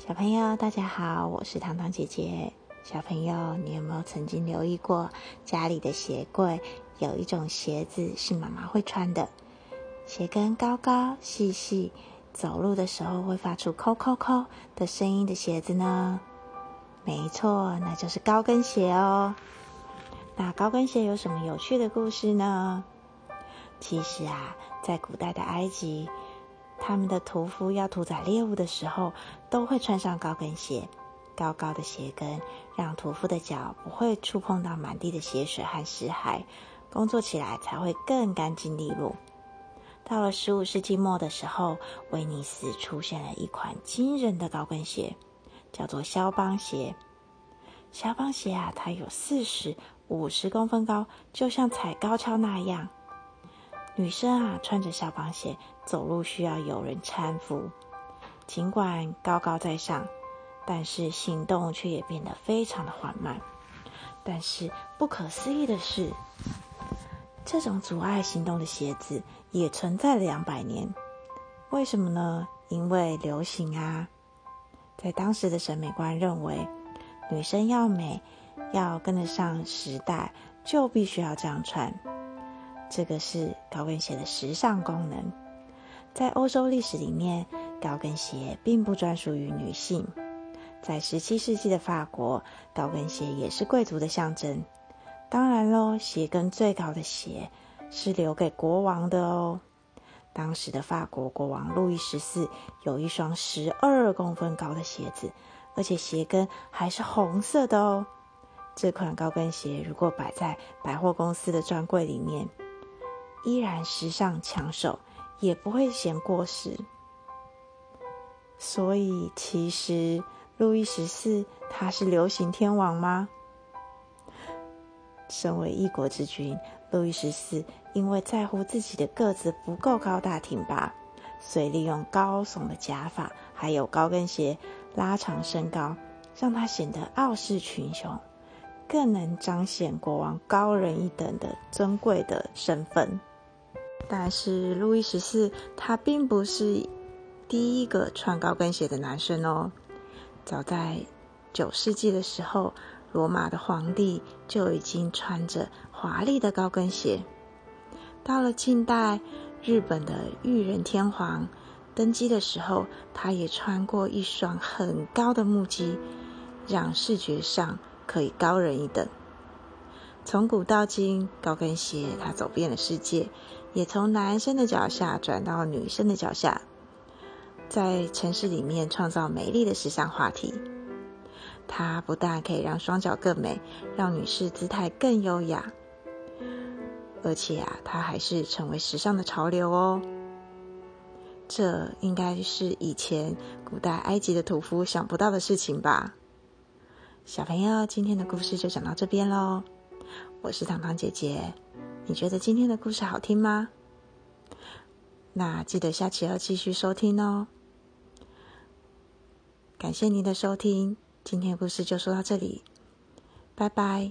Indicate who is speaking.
Speaker 1: 小朋友，大家好，我是糖糖姐姐。小朋友，你有没有曾经留意过家里的鞋柜有一种鞋子是妈妈会穿的，鞋跟高高细细，走路的时候会发出“扣扣扣”的声音的鞋子呢？没错，那就是高跟鞋哦。那高跟鞋有什么有趣的故事呢？其实啊，在古代的埃及。他们的屠夫要屠宰猎物的时候，都会穿上高跟鞋。高高的鞋跟让屠夫的脚不会触碰到满地的血水和尸骸，工作起来才会更干净利落。到了十五世纪末的时候，威尼斯出现了一款惊人的高跟鞋，叫做肖邦鞋。肖邦鞋啊，它有四十五十公分高，就像踩高跷那样。女生啊，穿着肖邦鞋走路需要有人搀扶，尽管高高在上，但是行动却也变得非常的缓慢。但是不可思议的是，这种阻碍行动的鞋子也存在了两百年。为什么呢？因为流行啊，在当时的审美观认为，女生要美，要跟得上时代，就必须要这样穿。这个是高跟鞋的时尚功能。在欧洲历史里面，高跟鞋并不专属于女性。在十七世纪的法国，高跟鞋也是贵族的象征。当然喽，鞋跟最高的鞋是留给国王的哦。当时的法国国王路易十四有一双十二公分高的鞋子，而且鞋跟还是红色的哦。这款高跟鞋如果摆在百货公司的专柜里面，依然时尚抢手，也不会嫌过时。所以，其实路易十四他是流行天王吗？身为一国之君，路易十四因为在乎自己的个子不够高大挺拔，所以利用高耸的假发还有高跟鞋拉长身高，让他显得傲视群雄，更能彰显国王高人一等的尊贵的身份。但是路易十四他并不是第一个穿高跟鞋的男生哦。早在九世纪的时候，罗马的皇帝就已经穿着华丽的高跟鞋。到了近代，日本的裕仁天皇登基的时候，他也穿过一双很高的木屐，让视觉上可以高人一等。从古到今，高跟鞋它走遍了世界。也从男生的脚下转到女生的脚下，在城市里面创造美丽的时尚话题。它不但可以让双脚更美，让女士姿态更优雅，而且啊，它还是成为时尚的潮流哦。这应该是以前古代埃及的屠夫想不到的事情吧？小朋友，今天的故事就讲到这边喽。我是糖糖姐姐。你觉得今天的故事好听吗？那记得下期要继续收听哦。感谢您的收听，今天的故事就说到这里，拜拜。